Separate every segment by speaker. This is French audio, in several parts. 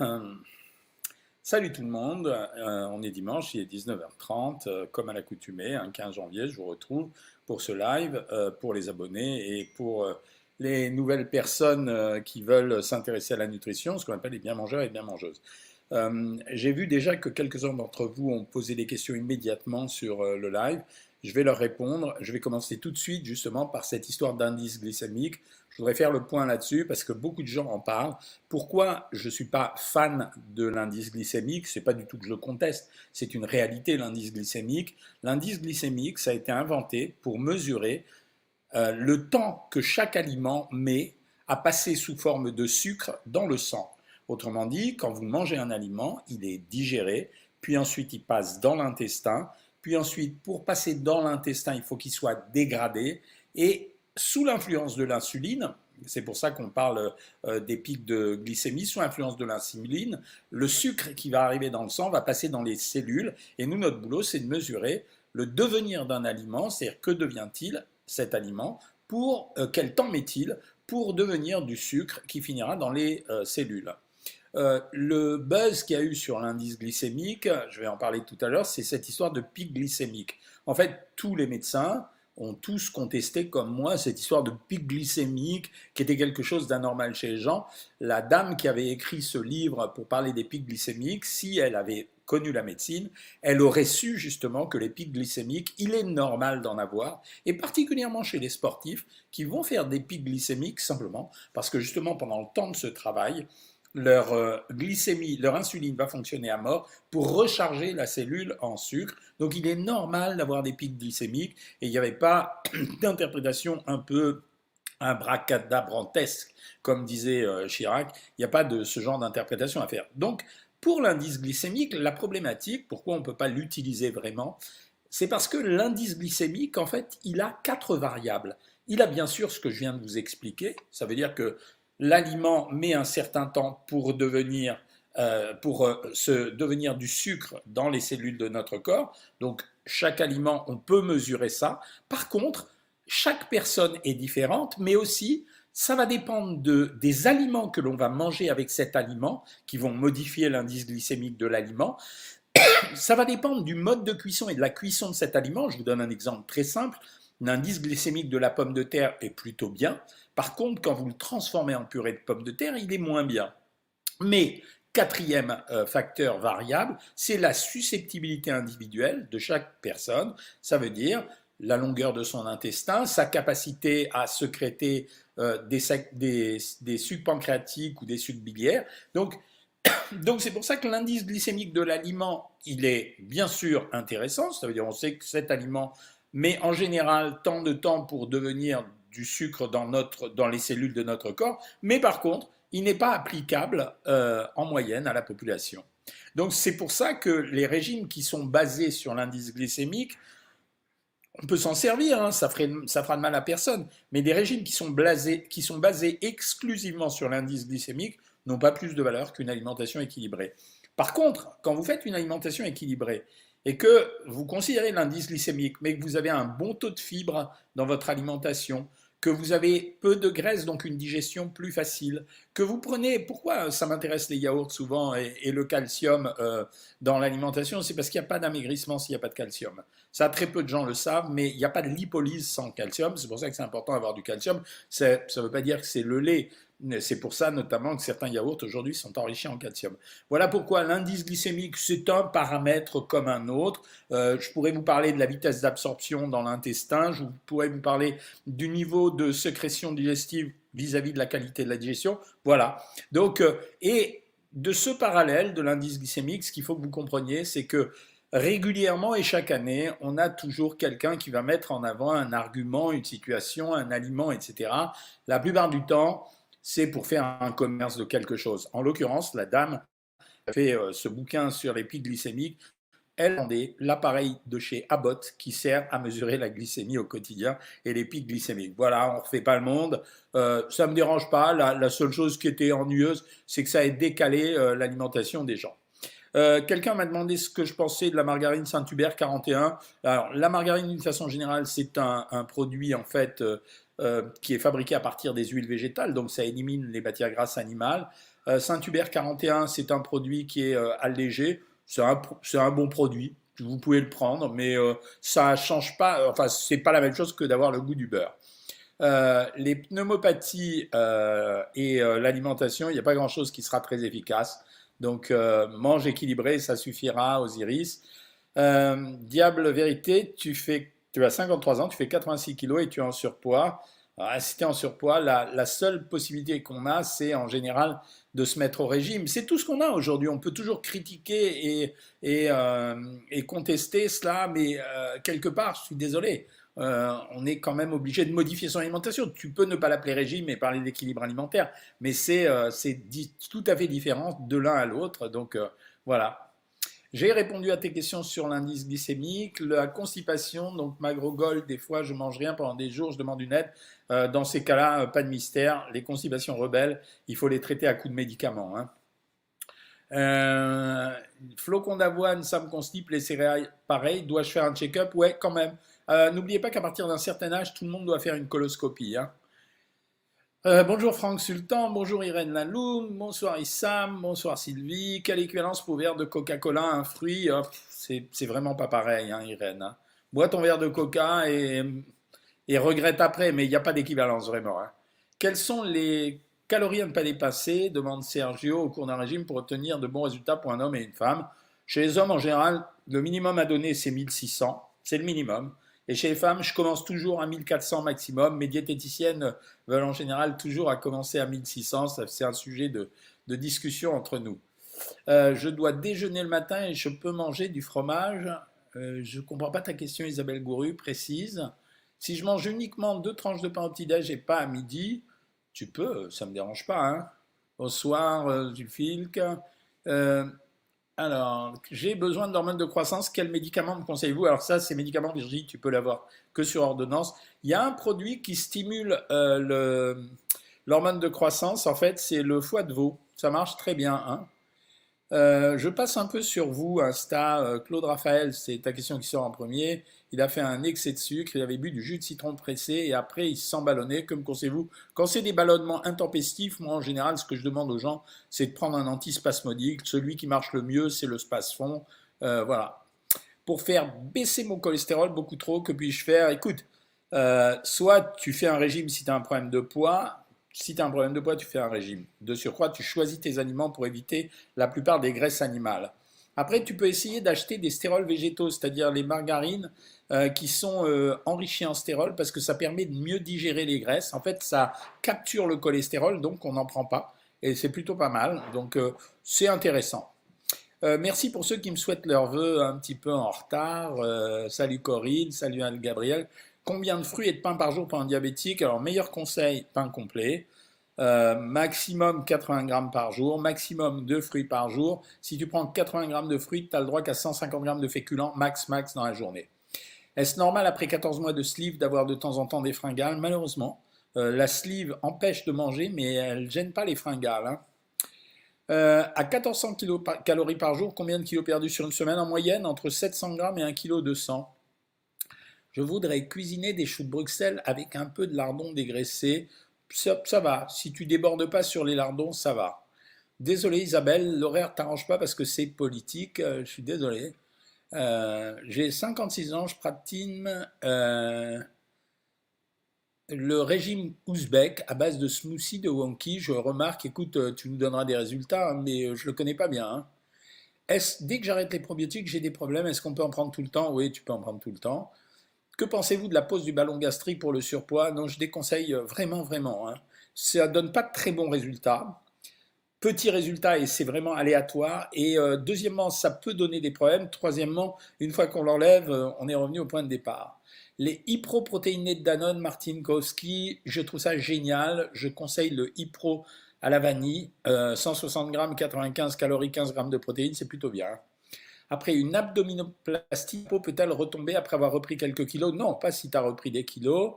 Speaker 1: Euh, salut tout le monde, euh, on est dimanche, il est 19h30, euh, comme à l'accoutumée, un 15 janvier, je vous retrouve pour ce live, pour les abonnés et pour les nouvelles personnes qui veulent s'intéresser à la nutrition, ce qu'on appelle les bien mangeurs et bien mangeuses. J'ai vu déjà que quelques-uns d'entre vous ont posé des questions immédiatement sur le live. Je vais leur répondre. Je vais commencer tout de suite justement par cette histoire d'indice glycémique. Je voudrais faire le point là-dessus parce que beaucoup de gens en parlent. Pourquoi je ne suis pas fan de l'indice glycémique? C'est pas du tout que je le conteste, c'est une réalité l'indice glycémique. L'indice glycémique, ça a été inventé pour mesurer euh, le temps que chaque aliment met à passer sous forme de sucre dans le sang. Autrement dit, quand vous mangez un aliment, il est digéré, puis ensuite il passe dans l'intestin, puis ensuite, pour passer dans l'intestin, il faut qu'il soit dégradé. Et sous l'influence de l'insuline, c'est pour ça qu'on parle euh, des pics de glycémie, sous l'influence de l'insuline, le sucre qui va arriver dans le sang va passer dans les cellules. Et nous, notre boulot, c'est de mesurer le devenir d'un aliment, c'est-à-dire que devient-il cet aliment, pour euh, quel temps met-il pour devenir du sucre qui finira dans les euh, cellules. Euh, le buzz qu'il y a eu sur l'indice glycémique, je vais en parler tout à l'heure, c'est cette histoire de pic glycémique. En fait, tous les médecins ont tous contesté, comme moi, cette histoire de pic glycémique qui était quelque chose d'anormal chez les gens. La dame qui avait écrit ce livre pour parler des pics glycémiques, si elle avait connu la médecine, elle aurait su justement que les pics glycémiques, il est normal d'en avoir, et particulièrement chez les sportifs qui vont faire des pics glycémiques simplement parce que justement pendant le temps de ce travail, leur euh, glycémie, leur insuline va fonctionner à mort pour recharger la cellule en sucre. Donc il est normal d'avoir des pics glycémiques et il n'y avait pas d'interprétation un peu abracadabrantesque, comme disait euh, Chirac. Il n'y a pas de ce genre d'interprétation à faire. Donc pour l'indice glycémique, la problématique, pourquoi on ne peut pas l'utiliser vraiment, c'est parce que l'indice glycémique, en fait, il a quatre variables. Il a bien sûr ce que je viens de vous expliquer, ça veut dire que l'aliment met un certain temps pour devenir, euh, pour euh, se devenir du sucre dans les cellules de notre corps. Donc chaque aliment, on peut mesurer ça. Par contre, chaque personne est différente, mais aussi ça va dépendre de, des aliments que l'on va manger avec cet aliment, qui vont modifier l'indice glycémique de l'aliment. Ça va dépendre du mode de cuisson et de la cuisson de cet aliment. Je vous donne un exemple très simple. L'indice glycémique de la pomme de terre est plutôt bien. Par contre, quand vous le transformez en purée de pommes de terre, il est moins bien. Mais quatrième euh, facteur variable, c'est la susceptibilité individuelle de chaque personne. Ça veut dire la longueur de son intestin, sa capacité à sécréter euh, des, des, sucs pancréatiques ou des sucs biliaires. Donc, donc c'est pour ça que l'indice glycémique de l'aliment, il est bien sûr intéressant. Ça veut dire on sait que cet aliment met en général tant de temps pour devenir du sucre dans, les cellules de notre corps, mais par contre, il n'est pas applicable euh, en moyenne à la population. Donc c'est pour ça que les régimes qui sont basés sur l'indice glycémique, on peut s'en servir, hein, ça, ferait, fera de mal à personne, mais des régimes qui sont basés exclusivement sur l'indice glycémique n'ont pas plus de valeur qu'une alimentation équilibrée. Par contre, quand vous faites une alimentation équilibrée et que vous considérez l'indice glycémique, mais que vous avez un bon taux de fibres dans votre alimentation, que vous avez peu de graisse, donc une digestion plus facile, que vous prenez, pourquoi ça m'intéresse les yaourts souvent et, le calcium euh, dans l'alimentation, c'est parce qu'il n'y a pas d'amaigrissement s'il n'y a pas de calcium. Ça, très peu de gens le savent, mais il n'y a pas de lipolyse sans calcium, c'est pour ça que c'est important d'avoir du calcium. Ça ne veut pas dire que c'est le lait, c'est pour ça notamment que certains yaourts aujourd'hui sont enrichis en calcium. Voilà pourquoi l'indice glycémique, c'est un paramètre comme un autre. Euh, je pourrais vous parler de la vitesse d'absorption dans l'intestin, je pourrais vous parler du niveau de sécrétion digestive vis-à-vis de la qualité de la digestion. Voilà. Donc, euh, et de ce parallèle de l'indice glycémique, ce qu'il faut que vous compreniez, c'est que régulièrement et chaque année, on a toujours quelqu'un qui va mettre en avant un argument, une situation, un aliment, etc. La plupart du temps, c'est pour faire un commerce de quelque chose. En l'occurrence, la dame fait euh, ce bouquin sur les pics glycémiques. Elle vendait l'appareil de chez Abbott qui sert à mesurer la glycémie au quotidien et les pics glycémiques. Voilà, on ne refait pas le monde. Euh, ça ne me dérange pas. La, seule chose qui était ennuyeuse, c'est que ça ait décalé euh, l'alimentation des gens. Quelqu'un m'a demandé ce que je pensais de la margarine Saint-Hubert 41. Alors, la margarine, d'une façon générale, c'est un, produit en fait qui est fabriqué à partir des huiles végétales, donc ça élimine les matières grasses animales. Saint-Hubert 41, c'est un produit qui est allégé, c'est un, un, bon produit, vous pouvez le prendre, mais ça change pas, enfin c'est pas la même chose que d'avoir le goût du beurre. Euh, les pneumopathies euh, et euh, l'alimentation, il n'y a pas grand-chose qui sera très efficace. Donc, mange équilibré, ça suffira aux iris. diable vérité, tu, fais, tu as 53 ans, tu fais 86 kilos et tu es en surpoids. si tu es en surpoids, la, seule possibilité qu'on a, c'est en général de se mettre au régime. C'est tout ce qu'on a aujourd'hui. On peut toujours critiquer et, et, et contester cela, mais quelque part, je suis désolé, euh, on est quand même obligé de modifier son alimentation. Tu peux ne pas l'appeler régime et parler d'équilibre alimentaire, mais c'est euh, tout à fait différent de l'un à l'autre. Donc euh, voilà. J'ai répondu à tes questions sur l'indice glycémique, la constipation, donc Gold, des fois je mange rien pendant des jours, je demande une aide. dans ces cas-là, pas de mystère. Les constipations rebelles, il faut les traiter à coups de médicaments. Hein. flocons d'avoine, ça me constipe, les céréales, pareil. Dois-je faire un check-up? Ouais, quand même. Euh, n'oubliez pas qu'à partir d'un certain âge, tout le monde doit faire une coloscopie. Hein. Euh, bonjour Franck Sultan, bonjour Irène Laloum, bonsoir Issam, bonsoir Sylvie. Quelle équivalence pour verre de Coca-Cola un fruit? Oh, C'est vraiment pas pareil, hein, Irène. Hein. Bois ton verre de Coca et, regrette après, mais il n'y a pas d'équivalence vraiment. Quelles sont les calories à ne pas dépasser? Demande Sergio au cours d'un régime pour obtenir de bons résultats pour un homme et une femme. Chez les hommes, en général, le minimum à donner, c'est 1600. C'est le minimum. Et chez les femmes, je commence toujours à 1400 maximum. Mes diététiciennes veulent en général toujours à commencer à 1600. C'est un sujet de, discussion entre nous. Euh, je dois déjeuner le matin et je peux manger du fromage. Euh, je ne comprends pas ta question, Isabelle Gouru, précise. Si je mange uniquement deux tranches de pain au petit-déj et pas à midi, tu peux, ça ne me dérange pas. Hein. Au soir, euh, du filc. Alors, j'ai besoin d'hormones de croissance. Quel médicament me conseillez-vous? Alors ça, ces médicaments, Virginie, tu peux l'avoir que sur ordonnance. Il y a un produit qui stimule euh, l'hormone de croissance. En fait, c'est le foie de veau. Ça marche très bien. Hein euh, je passe un peu sur vous, Insta. Euh, Claude Raphaël, c'est ta question qui sort en premier. Il a fait un excès de sucre, il avait bu du jus de citron pressé et après il s'en ballonnait. Comme conseillez-vous? Quand c'est des ballonnements intempestifs, moi en général, ce que je demande aux gens, c'est de prendre un antispasmodique. Celui qui marche le mieux, c'est le spasfon. Euh, voilà. Pour faire baisser mon cholestérol beaucoup trop, que puis-je faire? Écoute, soit tu fais un régime si tu as un problème de poids, si tu as un problème de poids, tu fais un régime. De surcroît, tu choisis tes aliments pour éviter la plupart des graisses animales. Après, tu peux essayer d'acheter des stérols végétaux, c'est-à-dire les margarines euh, qui sont euh, enrichies en stérol parce que ça permet de mieux digérer les graisses. En fait, ça capture le cholestérol, donc on n'en prend pas. Et c'est plutôt pas mal. Donc, euh, c'est intéressant. merci pour ceux qui me souhaitent leurs vœux un petit peu en retard. salut Corinne, salut Anne Gabriel. Combien de fruits et de pain par jour pour un diabétique? Alors, meilleur conseil, pain complet. Euh, maximum 80 grammes par jour, maximum 2 fruits par jour. Si tu prends 80 grammes de fruits, tu as le droit qu'à 150 grammes de féculents, max, max dans la journée. Est-ce normal après 14 mois de sleeve d'avoir de temps en temps des fringales? Malheureusement, euh, la sleeve empêche de manger, mais elle ne gêne pas les fringales. Hein. Euh, à 1400 calories par jour, combien de kilos perdus sur une semaine? En moyenne Entre 700 grammes et 1 kg 200 je voudrais cuisiner des choux de Bruxelles avec un peu de lardon dégraissé. Ça, va. Si tu débordes pas sur les lardons, ça va. Désolé Isabelle, l'horaire t'arrange pas parce que c'est politique. Euh, je suis désolé. Euh, j'ai 56 ans, je pratique euh, le régime ouzbek à base de smoothie de wonky. Je remarque, écoute, tu nous donneras des résultats, hein, mais je le connais pas bien. Hein. Est-ce, dès que j'arrête les probiotiques, j'ai des problèmes Est-ce qu'on peut en prendre tout le temps? Oui, tu peux en prendre tout le temps. Que pensez-vous de la pose du ballon gastrique pour le surpoids? Non, je déconseille euh, vraiment, vraiment. Hein. Ça donne pas de très bons résultats. Petit résultat et c'est vraiment aléatoire. Et euh, deuxièmement, ça peut donner des problèmes. Troisièmement, une fois qu'on l'enlève, euh, on est revenu au point de départ. Les hyproprotéinés de Danone, Martin Kowski, je trouve ça génial. Je conseille le Hypro à la vanille. 160 grammes, 95 calories, 15 grammes de protéines, c'est plutôt bien. Après une abdominoplastie, peut-elle retomber après avoir repris quelques kilos? Non, pas si tu as repris des kilos.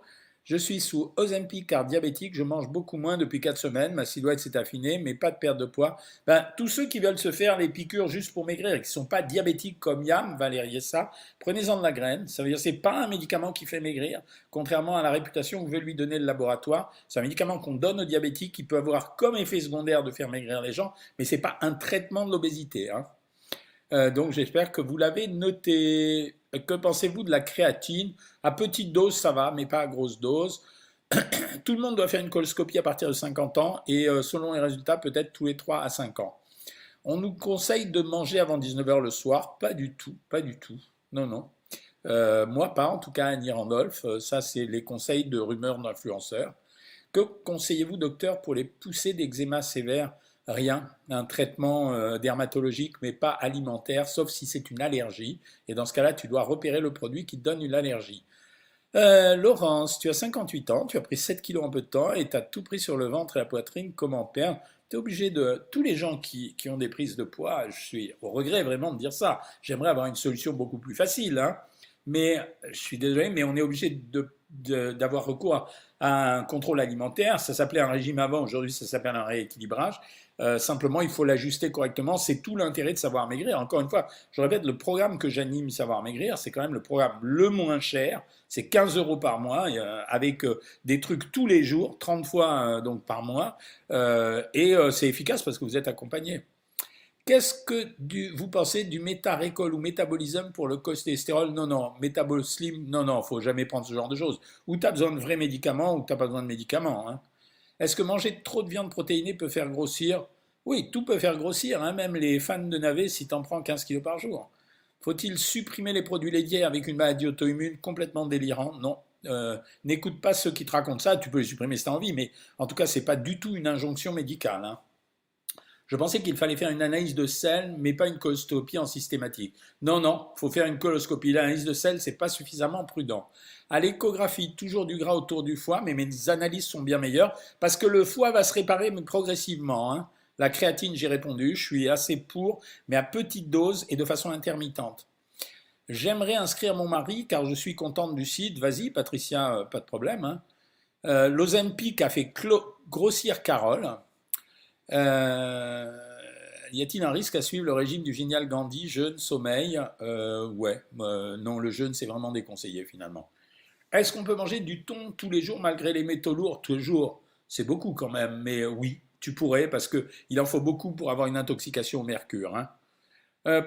Speaker 1: Je suis sous Ozempic car diabétique, je mange beaucoup moins depuis 4 semaines, ma silhouette s'est affinée, mais pas de perte de poids. Ben, tous ceux qui veulent se faire les piqûres juste pour maigrir et qui ne sont pas diabétiques comme Yam, Valérie ça, prenez-en de la graine. Ça veut dire que ce n'est pas un médicament qui fait maigrir, contrairement à la réputation que veut lui donner le laboratoire. C'est un médicament qu'on donne aux diabétiques qui peut avoir comme effet secondaire de faire maigrir les gens, mais ce n'est pas un traitement de l'obésité. Hein. Euh, donc j'espère que vous l'avez noté. Que pensez-vous de la créatine? À petite dose, ça va, mais pas à grosse dose. Tout le monde doit faire une coloscopie à partir de 50 ans et euh, selon les résultats, peut-être tous les 3 à 5 ans. On nous conseille de manger avant 19h le soir? Pas du tout, pas du tout. Non, non. Euh, moi, pas, en tout cas, Annie Randolph. Euh, ça, c'est les conseils de rumeurs d'influenceurs. Que conseillez-vous, docteur, pour les poussées d'eczéma sévère rien, un traitement euh, dermatologique mais pas alimentaire, sauf si c'est une allergie. Et dans ce cas-là, tu dois repérer le produit qui te donne une allergie. Euh, Laurence, tu as 58 ans, tu as pris 7 kilos en peu de temps et tu as tout pris sur le ventre et la poitrine. Comment perdre Tu es obligé de. Tous les gens qui, ont des prises de poids, je suis au regret vraiment de dire ça. J'aimerais avoir une solution beaucoup plus facile, hein. mais je suis désolé, mais on est obligé d'avoir recours à un contrôle alimentaire. Ça s'appelait un régime avant, aujourd'hui ça s'appelle un rééquilibrage. Euh, simplement, il faut l'ajuster correctement. C'est tout l'intérêt de Savoir Maigrir. Encore une fois, je répète, le programme que j'anime Savoir Maigrir, c'est quand même le programme le moins cher. C'est 15 euros par mois, euh, avec euh, des trucs tous les jours, 30 fois donc par mois. et c'est efficace parce que vous êtes accompagné. Qu'est-ce que vous pensez du métarécol ou métabolisme pour le cholestérol? Non, non. Métabolisme, non, non. faut jamais prendre ce genre de choses. Ou tu as besoin de vrais médicaments ou tu n'as pas besoin de médicaments. Hein. Est-ce que manger trop de viande protéinée peut faire grossir? Oui, tout peut faire grossir, hein, même les fans de navet si tu en prends 15 kg par jour. Faut-il supprimer les produits laitiers avec une maladie auto-immune complètement délirante? Non. Euh, n'écoute pas ceux qui te racontent ça, tu peux les supprimer si tu as envie, mais en tout cas, ce n'est pas du tout une injonction médicale. Hein. Je pensais qu'il fallait faire une analyse de sel, mais pas une coloscopie en systématique. Non, non, faut faire une coloscopie. L'analyse de sel, c'est pas suffisamment prudent. À l'échographie, toujours du gras autour du foie, mais mes analyses sont bien meilleures parce que le foie va se réparer progressivement. Hein. La créatine, j'ai répondu, je suis assez pour, mais à petite dose et de façon intermittente. J'aimerais inscrire mon mari car je suis contente du site. Vas-y, Patricia, euh, pas de problème. Hein. Euh, L'Ozempic a fait grossir Carole. Euh, y a-t-il un risque à suivre le régime du génial Gandhi, jeûne, sommeil? Euh, Ouais, euh, non, le jeûne, c'est vraiment déconseillé finalement. Est-ce qu'on peut manger du thon tous les jours malgré les métaux lourds? Toujours C'est beaucoup quand même, mais oui, tu pourrais parce qu'il en faut beaucoup pour avoir une intoxication au mercure. Hein.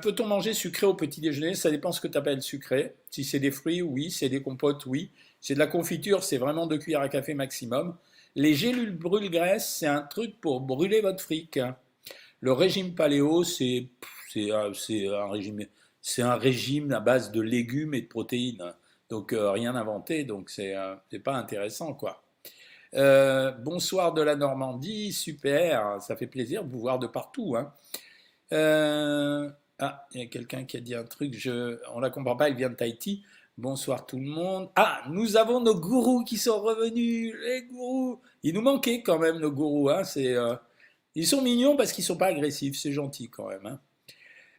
Speaker 1: Peut-on manger sucré au petit déjeuner? Ça dépend ce que tu appelles sucré. Si c'est des fruits, oui. Si c'est des compotes, oui. Si c'est de la confiture, c'est vraiment deux cuillères à café maximum. Les gélules brûle-graisse, c'est un truc pour brûler votre fric. Le régime paléo, c'est un régime, c'est un régime à base de légumes et de protéines. Donc euh, rien inventé, donc c'est euh, pas intéressant quoi. Euh, bonsoir de la Normandie, super, ça fait plaisir de vous voir de partout. Hein. ah, il y a quelqu'un qui a dit un truc, je, on la comprend pas, il vient de Tahiti. Bonsoir tout le monde. Ah, nous avons nos gourous qui sont revenus. Les gourous. Ils nous manquaient quand même, nos gourous. Hein. Euh, Ils sont mignons parce qu'ils ne sont pas agressifs. C'est gentil quand même. Hein.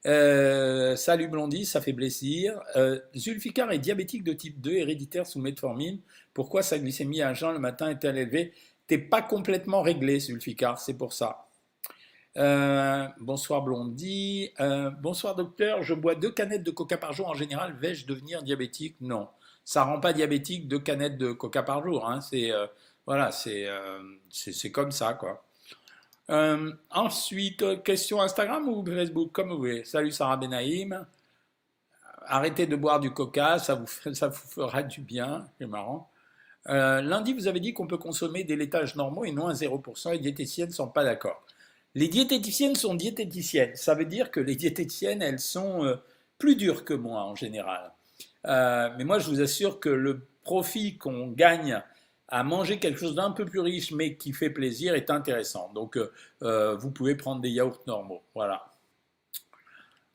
Speaker 1: Euh, salut Blondie, ça fait plaisir. Euh, Zulfikar est diabétique de type 2, héréditaire sous metformine. Pourquoi sa glycémie à jeun le matin est-elle élevée? T'es pas complètement réglé, Zulfikar, c'est pour ça. Euh, bonsoir Blondie. Euh, bonsoir docteur, je bois deux canettes de coca par jour. En général, vais-je devenir diabétique? Non. Ça rend pas diabétique deux canettes de coca par jour. Hein. C'est euh, voilà, c'est comme ça quoi. ensuite, question Instagram ou Facebook, comme vous voulez. Salut Sarah Benaïm. Arrêtez de boire du coca, ça vous, ça vous fera du bien. C'est marrant. lundi, vous avez dit qu'on peut consommer des laitages normaux et non à 0%. Les diététiciennes ne sont pas d'accord. Les diététiciennes sont diététiciennes. Ça veut dire que les diététiciennes, elles sont euh, plus dures que moi en général. Euh, mais moi, je vous assure que le profit qu'on gagne à manger quelque chose d'un peu plus riche, mais qui fait plaisir, est intéressant. Donc, euh, vous pouvez prendre des yaourts normaux. Voilà.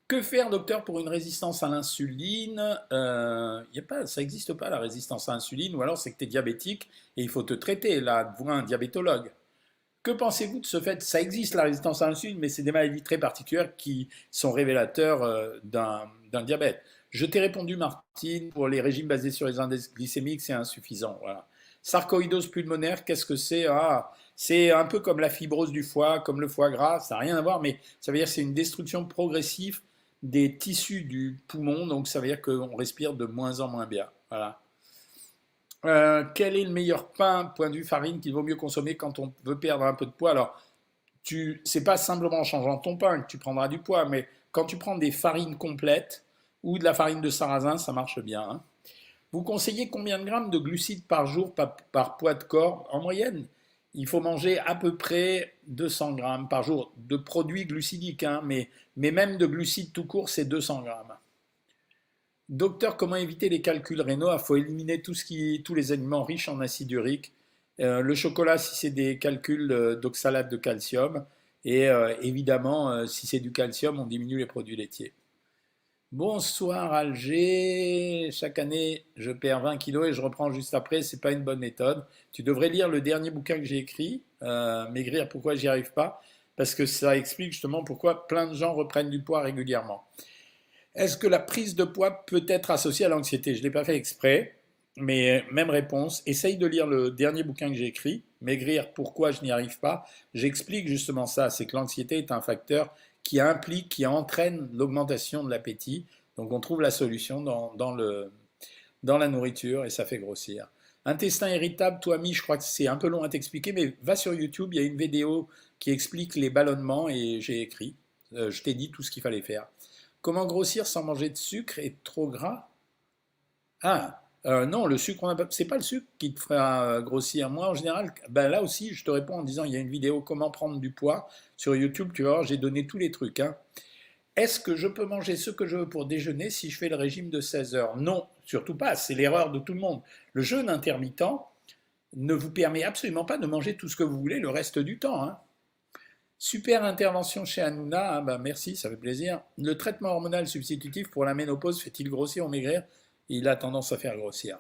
Speaker 1: Que faire, docteur, pour une résistance à l'insuline? Pas, Ça n'existe pas, la résistance à l'insuline, ou alors c'est que tu es diabétique et il faut te traiter, là, voir un diabétologue. Que pensez-vous de ce fait? Ça existe la résistance à l'insuline, mais c'est des maladies très particulières qui sont révélateurs euh, d'un diabète. Je t'ai répondu, Martine, pour les régimes basés sur les index glycémiques, c'est insuffisant. Voilà. Sarcoïdose pulmonaire, qu'est-ce que c'est? Ah, C'est un peu comme la fibrose du foie, comme le foie gras, ça n'a rien à voir, mais ça veut dire que c'est une destruction progressive des tissus du poumon, donc ça veut dire qu'on respire de moins en moins bien. Voilà. Euh, quel est le meilleur pain, point de vue farine, qu'il vaut mieux consommer quand on veut perdre un peu de poids? Alors, tu, c'est pas simplement en changeant ton pain que tu prendras du poids, mais quand tu prends des farines complètes ou de la farine de sarrasin, ça marche bien. Hein. Vous conseillez combien de grammes de glucides par jour par, poids de corps En moyenne, il faut manger à peu près 200 grammes par jour de produits glucidiques, hein, mais, mais même de glucides tout court, c'est 200 grammes. Docteur, comment éviter les calculs rénaux? Il faut éliminer tout ce qui, tous les aliments riches en acide urique. Euh, le chocolat, si c'est des calculs euh, d'oxalate de calcium. Et euh, évidemment, si c'est du calcium, on diminue les produits laitiers. Bonsoir Alger. Chaque année, je perds 20 kilos et je reprends juste après. C'est pas une bonne méthode. Tu devrais lire le dernier bouquin que j'ai écrit, Maigrir pourquoi j'y arrive pas, parce que ça explique justement pourquoi plein de gens reprennent du poids régulièrement. Est-ce que la prise de poids peut être associée à l'anxiété? Je ne l'ai pas fait exprès, mais même réponse. Essaye de lire le dernier bouquin que j'ai écrit, Maigrir, pourquoi je n'y arrive pas? J'explique justement ça, c'est que l'anxiété est un facteur qui implique, qui entraîne l'augmentation de l'appétit. Donc on trouve la solution dans, le, dans la nourriture et ça fait grossir. Intestin irritable, toi, Mi, je crois que c'est un peu long à t'expliquer, mais va sur YouTube, il y a une vidéo qui explique les ballonnements et j'ai écrit. Euh, je t'ai dit tout ce qu'il fallait faire. Comment grossir sans manger de sucre et trop gras? Ah, euh, non, le sucre, c'est pas le sucre qui te fera euh, grossir. Moi, en général, ben là aussi, je te réponds en disant il y a une vidéo comment prendre du poids sur YouTube. Tu vois, j'ai donné tous les trucs. Hein. Est-ce que je peux manger ce que je veux pour déjeuner si je fais le régime de 16 heures? Non, surtout pas. C'est l'erreur de tout le monde. Le jeûne intermittent ne vous permet absolument pas de manger tout ce que vous voulez le reste du temps. Hein. Super intervention chez Hanouna, ah bah merci, ça fait plaisir. Le traitement hormonal substitutif pour la ménopause fait-il grossir ou maigrir? Il a tendance à faire grossir.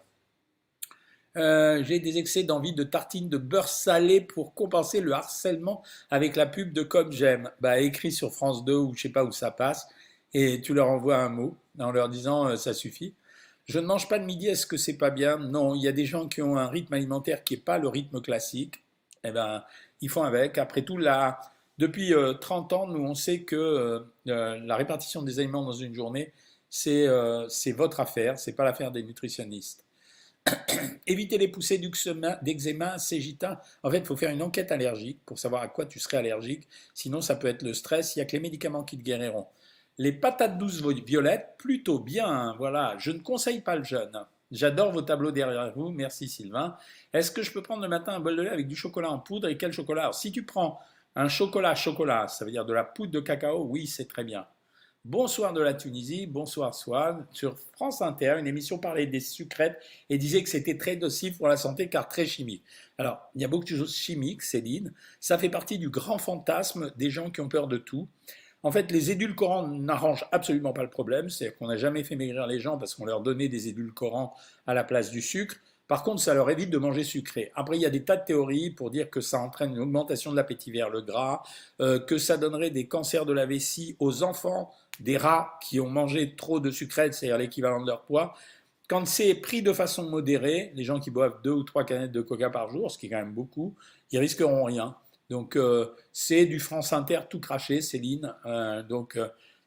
Speaker 1: Euh, j'ai des excès d'envie de tartines de beurre salé pour compenser le harcèlement avec la pub de Comme J'aime. Bah, écrit sur France 2 ou je sais pas où ça passe, et tu leur envoies un mot en leur disant euh, ça suffit. Je ne mange pas de midi, est-ce que c'est pas bien? Non, il y a des gens qui ont un rythme alimentaire qui n'est pas le rythme classique. Eh ben, ils font avec. Après tout, la, depuis 30 euh, ans, nous, on sait que euh, euh, la répartition des aliments dans une journée, c'est votre affaire, c'est pas l'affaire des nutritionnistes. Éviter les poussées d'eczéma, cégita. En fait, il faut faire une enquête allergique pour savoir à quoi tu serais allergique. Sinon, ça peut être le stress. Il n'y a que les médicaments qui te guériront. Les patates douces violettes, plutôt bien. Voilà, je ne conseille pas le jeûne. J'adore vos tableaux derrière vous. Merci Sylvain. Est-ce que je peux prendre le matin un bol de lait avec du chocolat en poudre et quel chocolat? Alors, si tu prends un chocolat chocolat, ça veut dire de la poudre de cacao, oui, c'est très bien. Bonsoir de la Tunisie, bonsoir Swan. Sur France Inter, une émission parlait des sucrètes et disait que c'était très docile pour la santé car très chimique. Alors, il y a beaucoup de choses chimiques, Céline. Ça fait partie du grand fantasme des gens qui ont peur de tout. En fait, les édulcorants n'arrangent absolument pas le problème. C'est-à-dire qu'on n'a jamais fait maigrir les gens parce qu'on leur donnait des édulcorants à la place du sucre. Par contre, ça leur évite de manger sucré. Après, il y a des tas de théories pour dire que ça entraîne une augmentation de l'appétit vers le gras, euh, que ça donnerait des cancers de la vessie aux enfants des rats qui ont mangé trop de sucrètes, c'est-à-dire l'équivalent de leur poids. Quand c'est pris de façon modérée, les gens qui boivent deux ou trois canettes de coca par jour, ce qui est quand même beaucoup, ils risqueront rien. Donc euh, c'est du France Inter tout craché, Céline. Euh, donc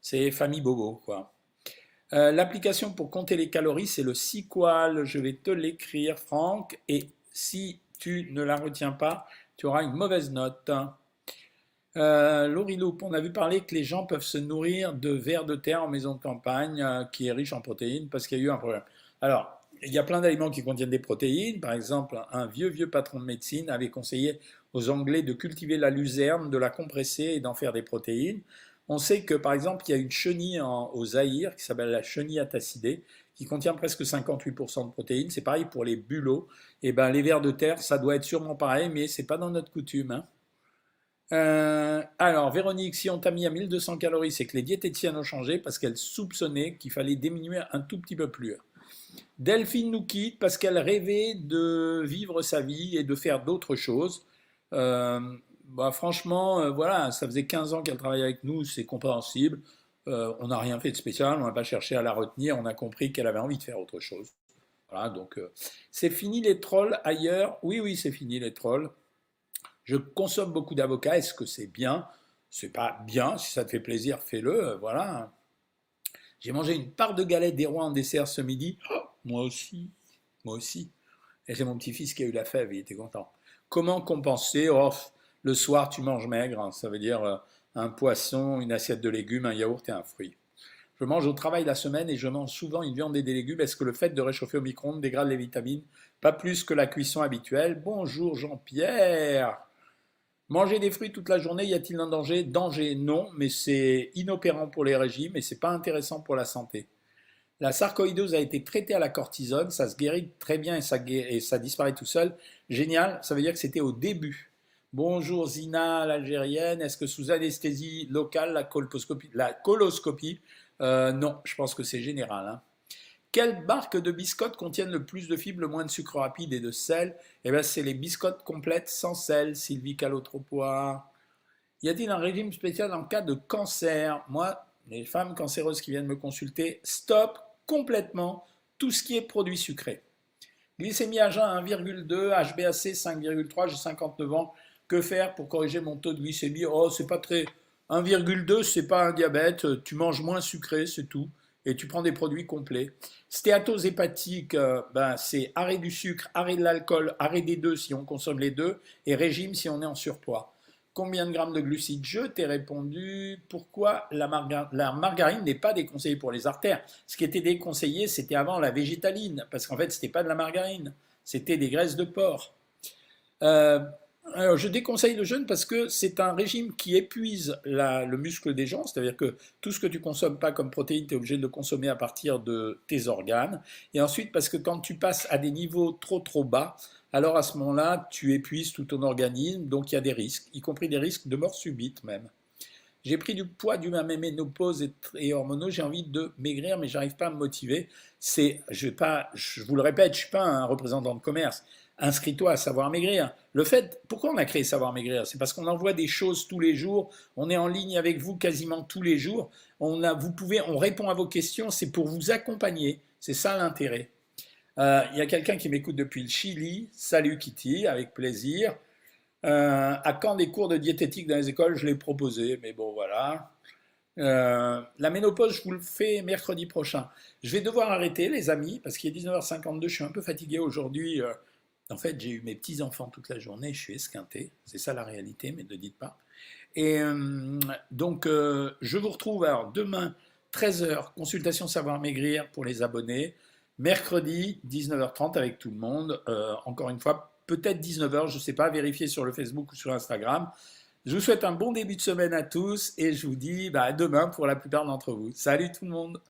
Speaker 1: c'est famille bobo, quoi. Euh, l'application pour compter les calories, c'est le Sequal. Je vais te l'écrire, Franck. Et si tu ne la retiens pas, tu auras une mauvaise note. Euh, on a vu parler que les gens peuvent se nourrir de vers de terre en maison de campagne, euh, qui est riche en protéines, parce qu'il y a eu un problème. Alors, il y a plein d'aliments qui contiennent des protéines. Par exemple, un vieux, vieux patron de médecine avait conseillé aux Anglais de cultiver la luzerne, de la compresser et d'en faire des protéines. On sait que, par exemple, il y a une chenille en, au Zaïre qui s'appelle la chenille atacidée, qui contient presque 58% de protéines. C'est pareil pour les bulots. Et eh ben, les vers de terre, ça doit être sûrement pareil, mais c'est pas dans notre coutume. Hein. Euh, alors, Véronique, si on t'a mis à 1200 calories, c'est que les diététiciennes ont changé parce qu'elles soupçonnaient qu'il fallait diminuer un tout petit peu plus. Delphine nous quitte parce qu'elle rêvait de vivre sa vie et de faire d'autres choses. Euh, bah, franchement, euh, voilà, ça faisait 15 ans qu'elle travaillait avec nous, c'est compréhensible. Euh, on n'a rien fait de spécial, on n'a pas cherché à la retenir, on a compris qu'elle avait envie de faire autre chose. Voilà, donc euh, c'est fini les trolls ailleurs? Oui, oui, c'est fini les trolls. Je consomme beaucoup d'avocats. Est-ce que c'est bien? C'est pas bien. Si ça te fait plaisir, fais-le. Voilà. J'ai mangé une part de galette des rois en dessert ce midi. Oh, moi aussi. Moi aussi. Et c'est mon petit-fils qui a eu la fève. Il était content. Comment compenser? Oh, Le soir, tu manges maigre. Hein. ça veut dire euh, un poisson, une assiette de légumes, un yaourt et un fruit. Je mange au travail la semaine et je mange souvent une viande et des légumes. Est-ce que le fait de réchauffer au micro-ondes dégrade les vitamines? Pas plus que la cuisson habituelle. Bonjour Jean-Pierre. Manger des fruits toute la journée, y a-t-il un danger? Danger, non, mais c'est inopérant pour les régimes et c'est pas intéressant pour la santé. La sarcoïdose a été traitée à la cortisone, ça se guérit très bien et ça, et ça disparaît tout seul. Génial, ça veut dire que c'était au début. Bonjour Zina, l'Algérienne. Est-ce que sous anesthésie locale, la colposcopie, la coloscopie euh, non, je pense que c'est général. Hein. Quelles marques de biscottes contiennent le plus de fibres, le moins de sucre rapide et de sel? Eh bien, c'est les biscottes complètes sans sel, Sylvie Calotropois. Y a-t-il un régime spécial en cas de cancer? Moi, les femmes cancéreuses qui viennent me consulter, stop complètement tout ce qui est produit sucré. Glycémie à jeun 1,2, HbAc 5,3, j'ai 59 ans. Que faire pour corriger mon taux de glycémie? Oh, c'est pas très 1,2, c'est pas un diabète, tu manges moins sucré, c'est tout, et tu prends des produits complets. Stéatose hépatique, euh, ben, c'est arrêt du sucre, arrêt de l'alcool, arrêt des deux si on consomme les deux, et régime si on est en surpoids. Combien de grammes de glucides Je t'ai répondu? Pourquoi la, margarine n'est pas déconseillée pour les artères? Ce qui était déconseillé, c'était avant la végétaline, parce qu'en fait, ce n'était pas de la margarine, c'était des graisses de porc. Euh, je déconseille le jeûne parce que c'est un régime qui épuise le muscle des gens, c'est-à-dire que tout ce que tu consommes pas comme protéines, tu es obligé de le consommer à partir de tes organes. Et ensuite, parce que quand tu passes à des niveaux trop trop bas, alors à ce moment-là, tu épuises tout ton organisme, donc il y a des risques, y compris des risques de mort subite même. J'ai pris du poids du ma ménopause et, et hormonaux, j'ai envie de maigrir, mais j'arrive pas à me motiver. C'est, je vais pas, je vous le répète, je suis pas un représentant de commerce inscris-toi à Savoir Maigrir. Le fait, pourquoi on a créé Savoir Maigrir? C'est parce qu'on envoie des choses tous les jours, on est en ligne avec vous quasiment tous les jours, on, a, vous pouvez, on répond à vos questions, c'est pour vous accompagner, c'est ça l'intérêt. Euh, il y a quelqu'un qui m'écoute depuis le Chili, salut Kitty, avec plaisir. Euh, à quand des cours de diététique dans les écoles? Je l'ai proposé, mais bon voilà. Euh, la ménopause, je vous le fais mercredi prochain. Je vais devoir arrêter, les amis, parce qu'il est 19h52, je suis un peu fatigué aujourd'hui. En fait, j'ai eu mes petits-enfants toute la journée, je suis esquinté. C'est ça la réalité, mais ne dites pas. Et euh, donc, euh, je vous retrouve demain, 13h, consultation savoir maigrir pour les abonnés. Mercredi, 19h30 avec tout le monde. Euh, encore une fois, peut-être 19h, je ne sais pas, vérifiez sur le Facebook ou sur Instagram. Je vous souhaite un bon début de semaine à tous et je vous dis bah, à demain pour la plupart d'entre vous. Salut tout le monde